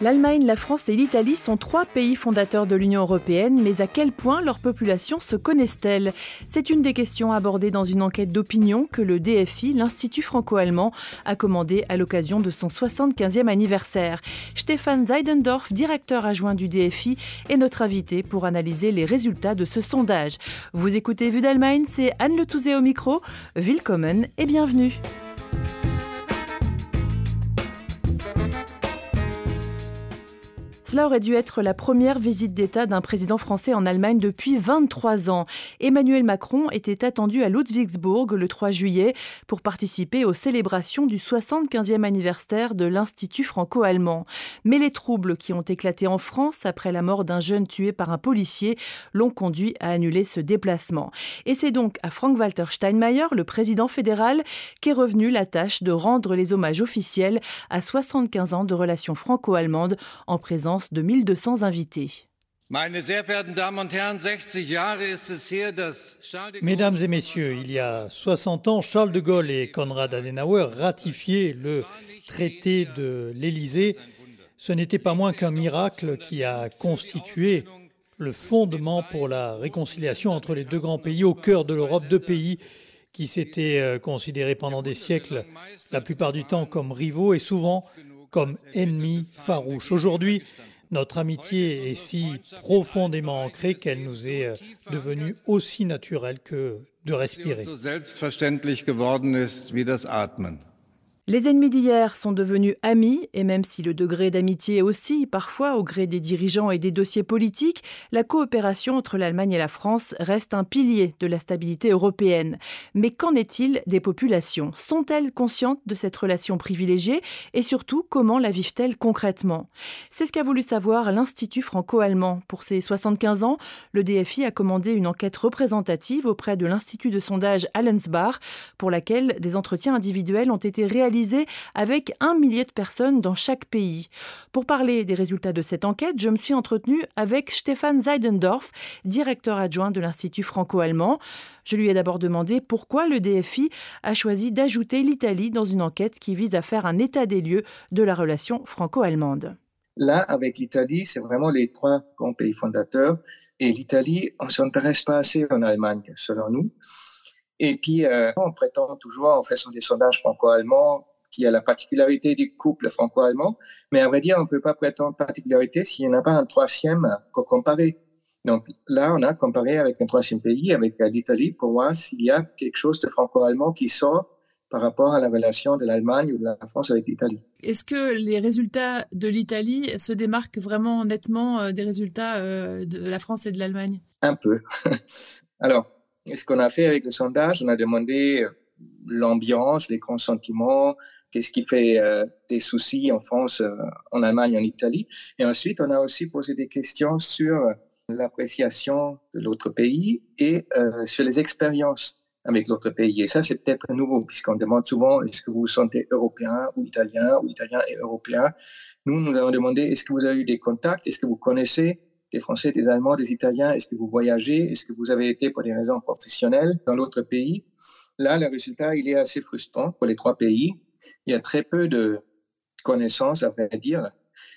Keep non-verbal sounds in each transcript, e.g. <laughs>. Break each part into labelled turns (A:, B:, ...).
A: L'Allemagne, la France et l'Italie sont trois pays fondateurs de l'Union européenne, mais à quel point leurs populations se connaissent-elles? C'est une des questions abordées dans une enquête d'opinion que le DFI, l'Institut franco-allemand, a commandée à l'occasion de son 75e anniversaire. Stéphane Seidendorf, directeur adjoint du DFI, est notre invité pour analyser les résultats de ce sondage. Vous écoutez Vue d'Allemagne, c'est Anne Le au micro. Willkommen et bienvenue. Cela aurait dû être la première visite d'État d'un président français en Allemagne depuis 23 ans. Emmanuel Macron était attendu à Ludwigsburg le 3 juillet pour participer aux célébrations du 75e anniversaire de l'Institut franco-allemand. Mais les troubles qui ont éclaté en France après la mort d'un jeune tué par un policier l'ont conduit à annuler ce déplacement. Et c'est donc à Frank-Walter Steinmeier, le président fédéral, qu'est revenue la tâche de rendre les hommages officiels à 75 ans de relations franco-allemandes en présence de 1200 invités.
B: Mesdames et messieurs, il y a 60 ans, Charles de Gaulle et Konrad Adenauer ratifiaient le traité de l'Élysée. Ce n'était pas moins qu'un miracle qui a constitué le fondement pour la réconciliation entre les deux grands pays au cœur de l'Europe, deux pays qui s'étaient euh, considérés pendant des siècles, la plupart du temps comme rivaux et souvent comme ennemis farouches. Aujourd'hui, notre amitié est si profondément ancrée qu'elle nous est euh, devenue aussi naturelle que de respirer.
A: Les ennemis d'hier sont devenus amis, et même si le degré d'amitié aussi, parfois au gré des dirigeants et des dossiers politiques, la coopération entre l'Allemagne et la France reste un pilier de la stabilité européenne. Mais qu'en est-il des populations? Sont-elles conscientes de cette relation privilégiée? Et surtout comment la vivent-elles concrètement? C'est ce qu'a voulu savoir l'Institut franco-allemand. Pour ses 75 ans, le DFI a commandé une enquête représentative auprès de l'Institut de sondage Allensbach, pour laquelle des entretiens individuels ont été réalisés avec un millier de personnes dans chaque pays. Pour parler des résultats de cette enquête, je me suis entretenue avec Stéphane Seidendorf, directeur adjoint de l'Institut franco-allemand. Je lui ai d'abord demandé pourquoi le DFI a choisi d'ajouter l'Italie dans une enquête qui vise à faire un état des lieux de la relation franco-allemande.
C: Là, avec l'Italie, c'est vraiment les trois grands pays fondateurs. Et l'Italie, on ne s'intéresse pas assez en Allemagne, selon nous. Et puis, euh, on prétend toujours, en faisant des sondages franco-allemands, qu'il y a la particularité du couple franco-allemand. Mais à vrai dire, on ne peut pas prétendre particularité s'il n'y en a pas un troisième pour comparer. Donc là, on a comparé avec un troisième pays, avec l'Italie, pour voir s'il y a quelque chose de franco-allemand qui sort par rapport à la relation de l'Allemagne ou de la France avec l'Italie.
A: Est-ce que les résultats de l'Italie se démarquent vraiment nettement euh, des résultats euh, de la France et de l'Allemagne?
C: Un peu. <laughs> Alors, ce qu'on a fait avec le sondage, on a demandé euh, l'ambiance, les grands sentiments, qu'est-ce qui fait euh, des soucis en France, euh, en Allemagne, en Italie? Et ensuite, on a aussi posé des questions sur l'appréciation de l'autre pays et sur les expériences avec l'autre pays. Et ça, c'est peut-être nouveau, puisqu'on demande souvent est-ce que vous vous sentez européen ou italien ou italien et européen? Nous, nous avons demandé est-ce que vous avez eu des contacts, est-ce que vous connaissez des Français, des Allemands, des Italiens? Est-ce que vous voyagez? Est-ce que vous avez été pour des raisons professionnelles dans l'autre pays? Là, le résultat, il est assez frustrant pour les trois pays. Il y a très peu de connaissances, à vrai dire.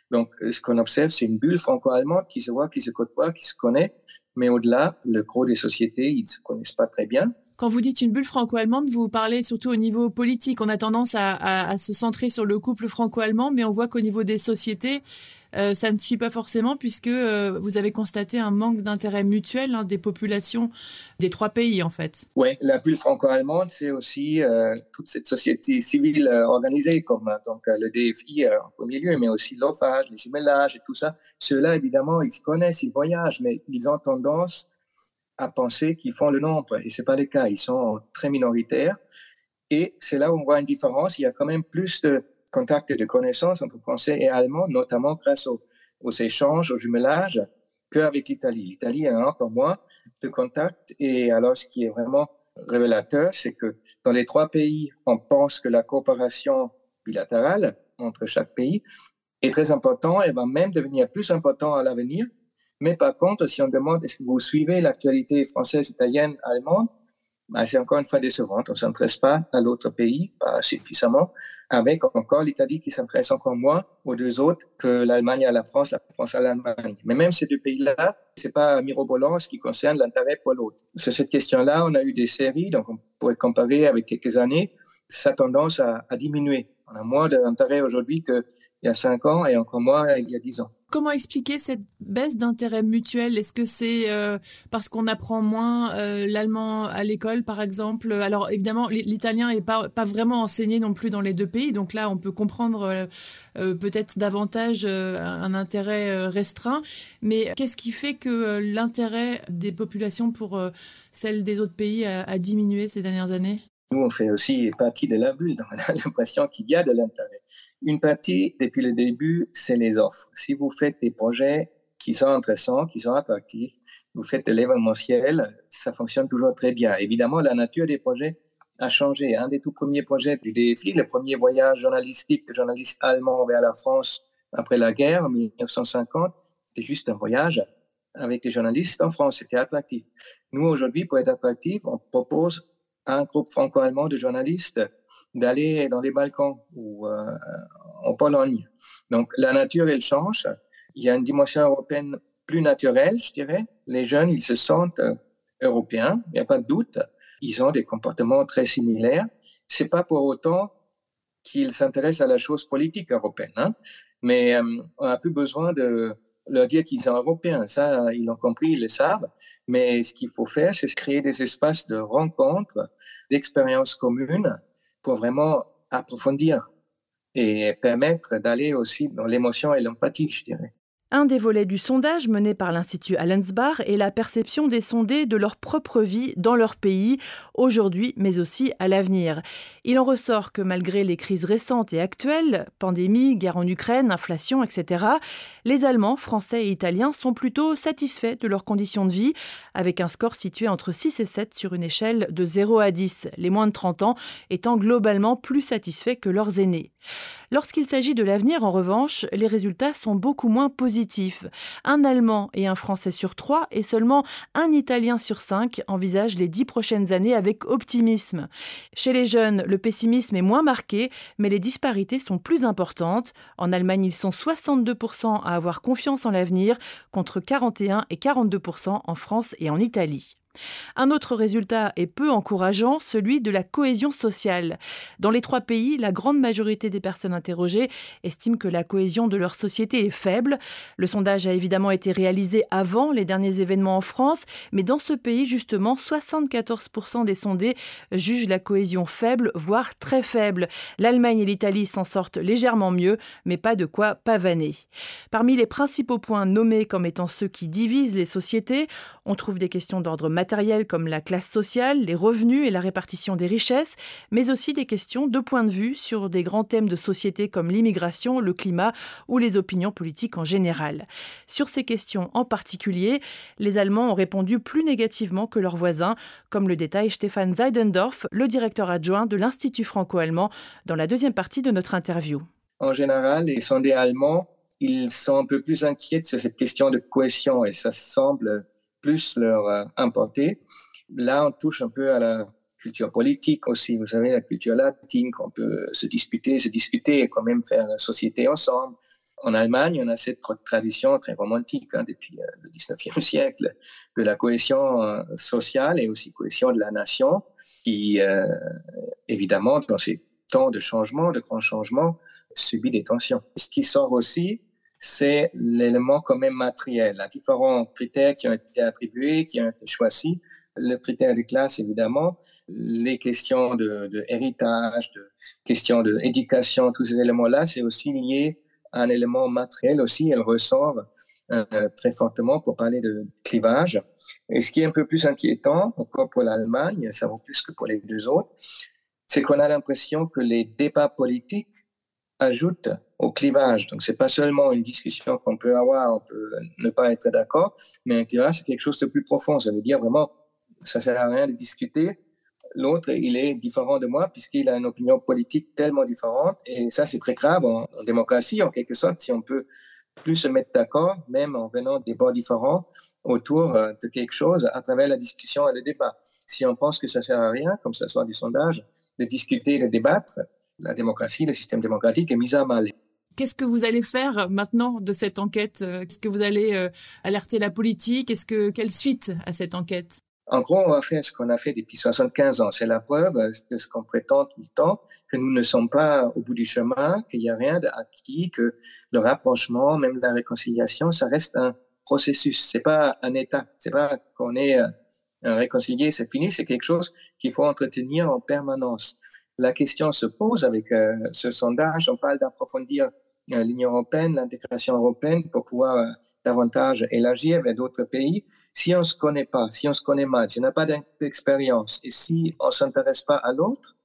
C: Donc, ce qu'on observe, c'est une bulle franco-allemande qui se voit, qui se côtoie, qui se connaît. Mais au-delà, le gros des sociétés, ils ne se connaissent pas très bien.
A: Quand vous dites une bulle franco-allemande, vous parlez surtout au niveau politique. On a tendance à, se centrer sur le couple franco-allemand, mais on voit qu'au niveau des sociétés, euh, ça ne suit pas forcément puisque euh, vous avez constaté un manque d'intérêt mutuel hein, des populations des trois pays en fait.
C: Oui, la bulle franco-allemande, c'est aussi euh, toute cette société civile organisée comme donc le DFI en premier lieu, mais aussi l'OFAGE, les jumelages et tout ça. Ceux-là, évidemment, ils se connaissent, ils voyagent, mais ils ont tendance à penser qu'ils font le nombre et c'est pas le cas. Ils sont très minoritaires. Et c'est là où on voit une différence. Il y a quand même plus de contact de connaissances entre français et allemand, notamment grâce aux, échanges, au jumelage, qu'avec l'Italie. L'Italie a encore moins de contacts. Et alors, ce qui est vraiment révélateur, c'est que dans les trois pays, on pense que la coopération bilatérale entre chaque pays est très important et va même devenir plus important à l'avenir. Mais par contre, si on demande est-ce que vous suivez l'actualité française, italienne, allemande, bah, c'est encore une fois décevant. On ne s'intéresse pas à l'autre pays, pas suffisamment, avec encore l'Italie qui s'intéresse encore moins aux deux autres que l'Allemagne à la France, la France à l'Allemagne. Mais même ces deux pays-là, c'est pas mirobolant ce qui concerne l'intérêt pour l'autre. Sur cette question-là, on a eu des séries, donc on pourrait comparer avec quelques années, ça a tendance à, à diminuer. On a moins d'intérêt aujourd'hui qu'il y a cinq ans et encore moins il y a dix ans.
A: Comment expliquer cette baisse d'intérêt mutuel? Est-ce que c'est euh, parce qu'on apprend moins euh, l'allemand à l'école, par exemple? Alors évidemment, l'italien n'est pas, vraiment enseigné non plus dans les deux pays, donc là, on peut comprendre euh, peut-être davantage un intérêt restreint. Mais qu'est-ce qui fait que l'intérêt des populations pour celle des autres pays a diminué ces dernières années?
C: Nous, on fait aussi partie de la bulle. On a <laughs> l'impression qu'il y a de l'intérêt. Une partie, depuis le début, c'est les offres. Si vous faites des projets qui sont intéressants, qui sont attractifs, vous faites de l'événementiel, ça fonctionne toujours très bien. Évidemment, la nature des projets a changé. Un des tout premiers projets du DFI, le premier voyage journalistique de journalistes allemands vers la France après la guerre en 1950, c'était juste un voyage avec des journalistes en France. C'était attractif. Nous, aujourd'hui, pour être attractif, on propose un groupe franco-allemand de journalistes d'aller dans les Balkans ou euh, en Pologne. Donc la nature, elle change. Il y a une dimension européenne plus naturelle, je dirais. Les jeunes, ils se sentent euh, européens, il n'y a pas de doute. Ils ont des comportements très similaires. C'est pas pour autant qu'ils s'intéressent à la chose politique européenne, hein. mais euh, on a plus besoin de leur dire qu'ils sont européens. Ça, ils l'ont compris, ils le savent. Mais ce qu'il faut faire, c'est créer des espaces de rencontres, d'expériences communes pour vraiment approfondir et permettre d'aller aussi dans l'émotion et l'empathie, je dirais.
A: Un des volets du sondage mené par l'Institut Allensbach est la perception des sondés de leur propre vie dans leur pays, aujourd'hui mais aussi à l'avenir. Il en ressort que malgré les crises récentes et actuelles, pandémie, guerre en Ukraine, inflation, etc., les Allemands, Français et Italiens sont plutôt satisfaits de leurs conditions de vie, avec un score situé entre 6 et 7 sur une échelle de 0 à 10, les moins de 30 ans étant globalement plus satisfaits que leurs aînés. Lorsqu'il s'agit de l'avenir, en revanche, les résultats sont beaucoup moins positifs. Un Allemand et un Français sur trois et seulement un Italien sur cinq envisagent les dix prochaines années avec optimisme. Chez les jeunes, le pessimisme est moins marqué, mais les disparités sont plus importantes. En Allemagne, ils sont 62% à avoir confiance en l'avenir, contre 41 et 42% en France et en Italie. Un autre résultat est peu encourageant, celui de la cohésion sociale. Dans les trois pays, la grande majorité des personnes interrogées estiment que la cohésion de leur société est faible. Le sondage a évidemment été réalisé avant les derniers événements en France, mais dans ce pays, justement, 74% des sondés jugent la cohésion faible, voire très faible. L'Allemagne et l'Italie s'en sortent légèrement mieux, mais pas de quoi pavaner. Parmi les principaux points nommés comme étant ceux qui divisent les sociétés, on trouve des questions d'ordre matériels comme la classe sociale, les revenus et la répartition des richesses, mais aussi des questions de point de vue sur des grands thèmes de société comme l'immigration, le climat ou les opinions politiques en général. Sur ces questions en particulier, les Allemands ont répondu plus négativement que leurs voisins, comme le détaille Stefan Seidendorf, le directeur adjoint de l'Institut franco-allemand, dans la deuxième partie de notre interview.
C: En général, les sondés allemands, ils sont un peu plus inquiets sur cette question de cohésion et ça semble plus leur euh, importer. Là, on touche un peu à la culture politique aussi. Vous savez, la culture latine, qu'on peut se disputer, se discuter et quand même faire la société ensemble. En Allemagne, on a cette tradition très romantique hein, depuis euh, le 19e <laughs> siècle de la cohésion euh, sociale et aussi cohésion de la nation qui, évidemment, dans ces temps de changement, de grands changements, subit des tensions. Ce qui sort aussi, c'est l'élément quand même matériel. Il différents critères qui ont été attribués, qui ont été choisis. Le critère de classe, évidemment, les questions de, de héritage, de questions d'éducation, tous ces éléments-là, c'est aussi lié à un élément matériel aussi. Elle ressort euh, très fortement pour parler de clivage. Et ce qui est un peu plus inquiétant, encore pour l'Allemagne, ça vaut plus que pour les deux autres, c'est qu'on a l'impression que les débats politiques ajoutent au clivage. Donc, c'est pas seulement une discussion qu'on peut avoir, on peut ne pas être d'accord, mais un clivage, c'est quelque chose de plus profond. Ça veut dire vraiment, ça sert à rien de discuter. l'autre, il est différent de moi puisqu'il a une opinion politique tellement différente. Et ça, c'est très grave en, démocratie, en quelque sorte, si on peut plus se mettre d'accord, même en venant des bords différents, autour euh, de quelque chose à travers la discussion et le débat. Si on pense que ça sert à rien, comme ce soit du sondage, de discuter, de débattre, la démocratie, le système démocratique est mis à mal.
A: Qu'est-ce que vous allez faire maintenant de cette enquête Est-ce que vous allez euh, alerter la politique? Est-ce que quelle suite à cette enquête?
C: En gros, on va faire ce qu'on a fait depuis 75 ans. C'est la preuve de ce qu'on prétend tout le temps, que nous ne sommes pas au bout du chemin, qu'il n'y a rien d'acquis, que le rapprochement, même la réconciliation, ça reste un processus. C'est pas un état. C'est pas qu'on est euh, réconcilié, c'est fini. C'est quelque chose qu'il faut entretenir en permanence la question se pose avec euh, ce sondage. On parle d'approfondir euh, l'Union européenne, l'intégration européenne pour pouvoir euh, davantage élargir vers d'autres pays. Si on ne se connaît pas, si on se connaît mal, si on n'a pas d'expérience et si on ne s'intéresse pas à l'autre,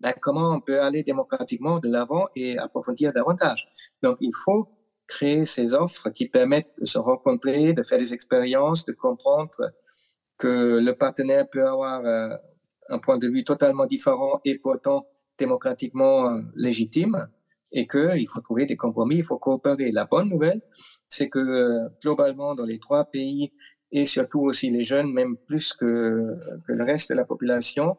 C: ben comment on peut aller démocratiquement de l'avant et approfondir davantage? Donc, il faut créer ces offres qui permettent de se rencontrer, de faire des expériences, de comprendre que le partenaire peut avoir un point de vue totalement différent et pourtant démocratiquement euh, légitime et qu'il faut trouver des compromis, il faut coopérer. La bonne nouvelle, c'est que euh, globalement, dans les trois pays, et surtout aussi les jeunes, même plus que, que le reste de la population,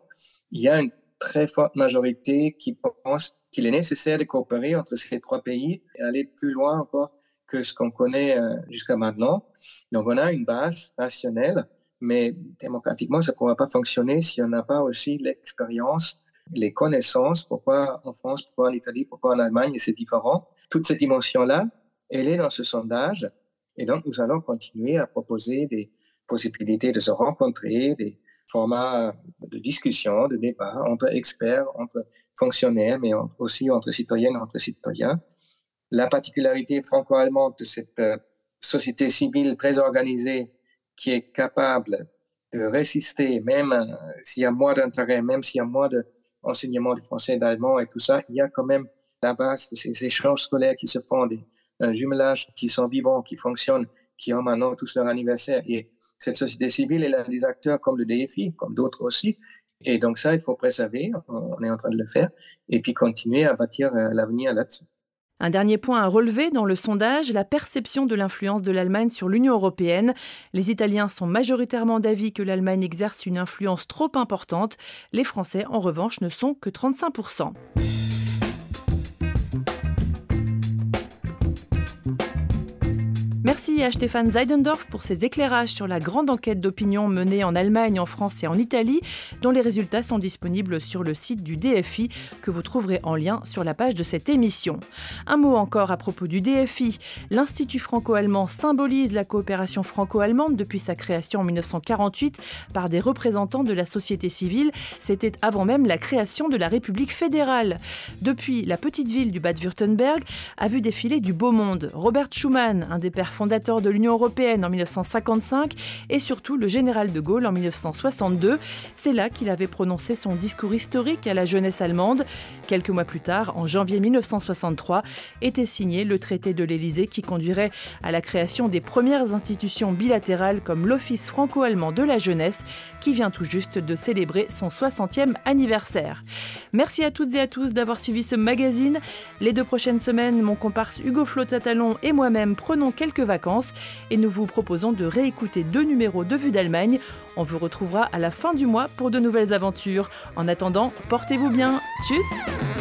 C: il y a une très forte majorité qui pense qu'il est nécessaire de coopérer entre ces trois pays et aller plus loin encore que ce qu'on connaît euh, jusqu'à maintenant. Donc on a une base rationnelle mais démocratiquement, ça ne pourra pas fonctionner si on n'a pas aussi l'expérience, les connaissances, pourquoi en France, pourquoi en Italie, pourquoi en Allemagne, c'est différent. Toute cette dimension-là, elle est dans ce sondage. Et donc, nous allons continuer à proposer des possibilités de se rencontrer, des formats de discussion, de débat entre experts, entre fonctionnaires, mais aussi entre citoyennes entre citoyens. La particularité franco-allemande de cette euh, société civile très organisée qui est capable de résister, même euh, s'il y a moins d'intérêt, même s'il y a moins d'enseignement du français d'allemand et tout ça, il y a quand même la base de ces échanges scolaires qui se font, des jumelages qui sont vivants, qui fonctionnent, qui ont maintenant tous leur anniversaire. Et cette société civile, elle a des acteurs comme le DFI, comme d'autres aussi. Et donc ça, il faut préserver, on est en train de le faire, et puis continuer à bâtir euh, l'avenir là-dessus.
A: Un dernier point à relever dans le sondage, la perception de l'influence de l'Allemagne sur l'Union européenne. Les Italiens sont majoritairement d'avis que l'Allemagne exerce une influence trop importante. Les Français, en revanche, ne sont que 35%. Merci à Stéphane Zeidendorf pour ses éclairages sur la grande enquête d'opinion menée en Allemagne, en France et en Italie, dont les résultats sont disponibles sur le site du DFI que vous trouverez en lien sur la page de cette émission. Un mot encore à propos du DFI. L'Institut franco-allemand symbolise la coopération franco-allemande depuis sa création en 1948 par des représentants de la société civile. C'était avant même la création de la République fédérale. Depuis, la petite ville du Bad-Württemberg a vu défiler du beau monde. Robert Schuman, un des pères fondateur de l'Union européenne en 1955 et surtout le général de Gaulle en 1962. C'est là qu'il avait prononcé son discours historique à la jeunesse allemande. Quelques mois plus tard, en janvier 1963, était signé le traité de l'Élysée qui conduirait à la création des premières institutions bilatérales comme l'Office franco-allemand de la jeunesse qui vient tout juste de célébrer son 60e anniversaire. Merci à toutes et à tous d'avoir suivi ce magazine. Les deux prochaines semaines, mon comparse Hugo Flotatalon et moi-même prenons quelques vacances et nous vous proposons de réécouter deux numéros de Vue d'Allemagne. On vous retrouvera à la fin du mois pour de nouvelles aventures. En attendant, portez-vous bien. Tchuss